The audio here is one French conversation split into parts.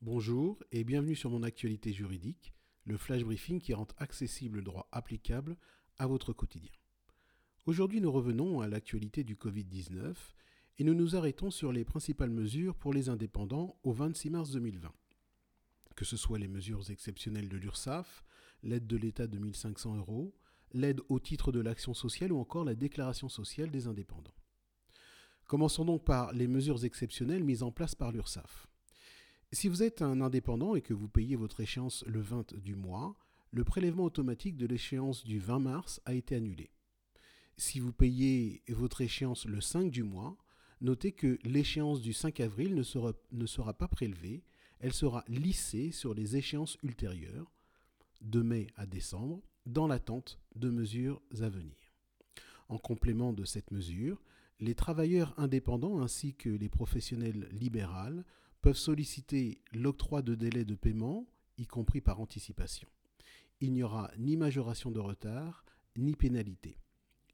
Bonjour et bienvenue sur mon actualité juridique, le flash briefing qui rend accessible le droit applicable à votre quotidien. Aujourd'hui, nous revenons à l'actualité du Covid-19 et nous nous arrêtons sur les principales mesures pour les indépendants au 26 mars 2020. Que ce soit les mesures exceptionnelles de l'URSSAF, l'aide de l'État de 1500 euros, l'aide au titre de l'action sociale ou encore la déclaration sociale des indépendants. Commençons donc par les mesures exceptionnelles mises en place par l'URSSAF. Si vous êtes un indépendant et que vous payez votre échéance le 20 du mois, le prélèvement automatique de l'échéance du 20 mars a été annulé. Si vous payez votre échéance le 5 du mois, notez que l'échéance du 5 avril ne sera, ne sera pas prélevée, elle sera lissée sur les échéances ultérieures, de mai à décembre, dans l'attente de mesures à venir. En complément de cette mesure, les travailleurs indépendants ainsi que les professionnels libéraux peuvent solliciter l'octroi de délai de paiement, y compris par anticipation. Il n'y aura ni majoration de retard, ni pénalité.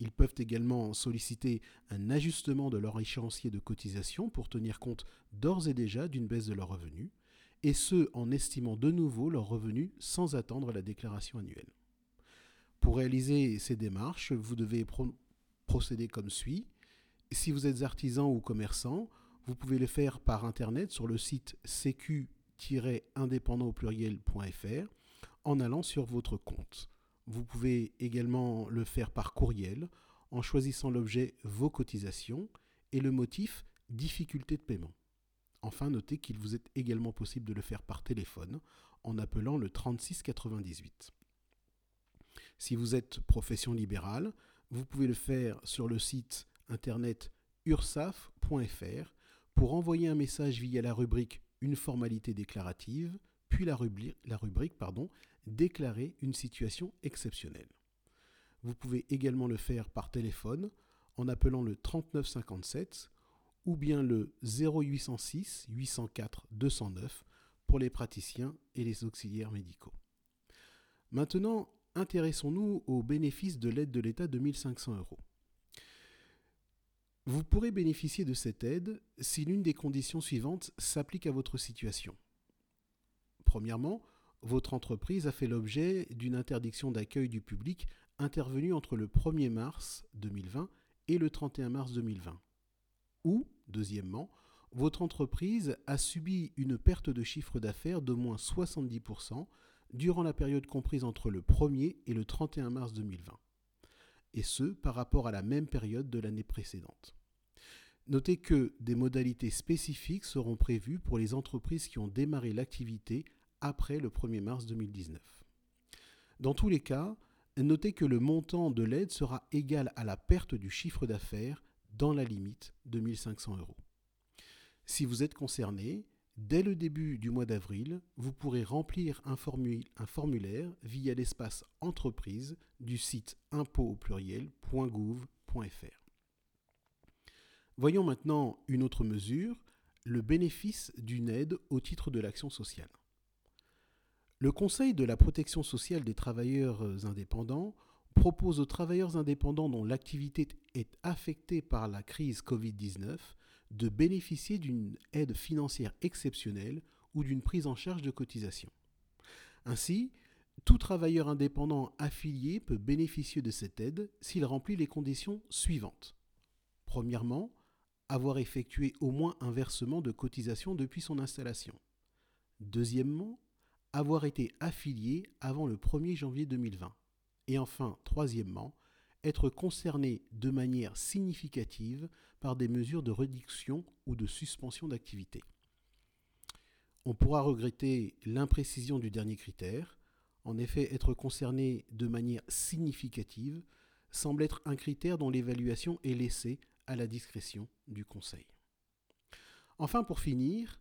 Ils peuvent également solliciter un ajustement de leur échéancier de cotisation pour tenir compte d'ores et déjà d'une baisse de leurs revenus, et ce en estimant de nouveau leurs revenus sans attendre la déclaration annuelle. Pour réaliser ces démarches, vous devez procéder comme suit. Si vous êtes artisan ou commerçant, vous pouvez le faire par Internet sur le site sécu-indépendant au pluriel.fr en allant sur votre compte. Vous pouvez également le faire par courriel en choisissant l'objet Vos cotisations et le motif Difficulté de paiement. Enfin, notez qu'il vous est également possible de le faire par téléphone en appelant le 3698. Si vous êtes profession libérale, vous pouvez le faire sur le site internet ursaf.fr pour envoyer un message via la rubrique Une formalité déclarative, puis la rubrique, Déclarer une situation exceptionnelle. Vous pouvez également le faire par téléphone en appelant le 3957 ou bien le 0806 804 209 pour les praticiens et les auxiliaires médicaux. Maintenant, intéressons-nous aux bénéfices de l'aide de l'État de 1500 euros. Vous pourrez bénéficier de cette aide si l'une des conditions suivantes s'applique à votre situation. Premièrement, votre entreprise a fait l'objet d'une interdiction d'accueil du public intervenue entre le 1er mars 2020 et le 31 mars 2020. Ou, deuxièmement, votre entreprise a subi une perte de chiffre d'affaires d'au moins 70% durant la période comprise entre le 1er et le 31 mars 2020 et ce par rapport à la même période de l'année précédente. Notez que des modalités spécifiques seront prévues pour les entreprises qui ont démarré l'activité après le 1er mars 2019. Dans tous les cas, notez que le montant de l'aide sera égal à la perte du chiffre d'affaires dans la limite de 1500 euros. Si vous êtes concerné, dès le début du mois d'avril, vous pourrez remplir un, formulaire via l'espace entreprise du site impôt au pluriel.gouv.fr. Voyons maintenant une autre mesure, le bénéfice d'une aide au titre de l'action sociale. Le Conseil de la protection sociale des travailleurs indépendants propose aux travailleurs indépendants dont l'activité est affectée par la crise Covid-19 de bénéficier d'une aide financière exceptionnelle ou d'une prise en charge de cotisation. Ainsi, tout travailleur indépendant affilié peut bénéficier de cette aide s'il remplit les conditions suivantes. Premièrement, avoir effectué au moins un versement de cotisation depuis son installation. Deuxièmement, avoir été affilié avant le 1er janvier 2020. Et enfin, troisièmement, être concerné de manière significative par des mesures de réduction ou de suspension d'activité. On pourra regretter l'imprécision du dernier critère. En effet, être concerné de manière significative semble être un critère dont l'évaluation est laissée à la discrétion du Conseil. Enfin, pour finir,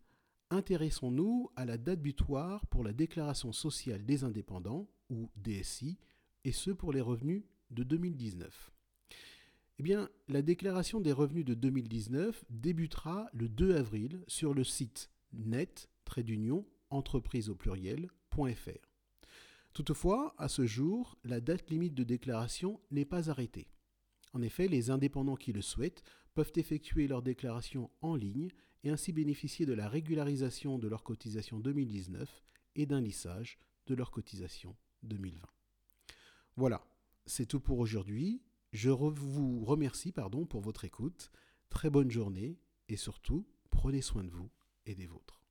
intéressons-nous à la date butoir pour la déclaration sociale des indépendants, ou DSI, et ce pour les revenus de 2019. Eh bien, la déclaration des revenus de 2019 débutera le 2 avril sur le site net d'union entreprise au pluriel.fr. Toutefois, à ce jour, la date limite de déclaration n'est pas arrêtée. En effet, les indépendants qui le souhaitent peuvent effectuer leur déclaration en ligne et ainsi bénéficier de la régularisation de leur cotisation 2019 et d'un lissage de leur cotisation 2020. Voilà, c'est tout pour aujourd'hui. Je vous remercie pardon, pour votre écoute. Très bonne journée et surtout, prenez soin de vous et des vôtres.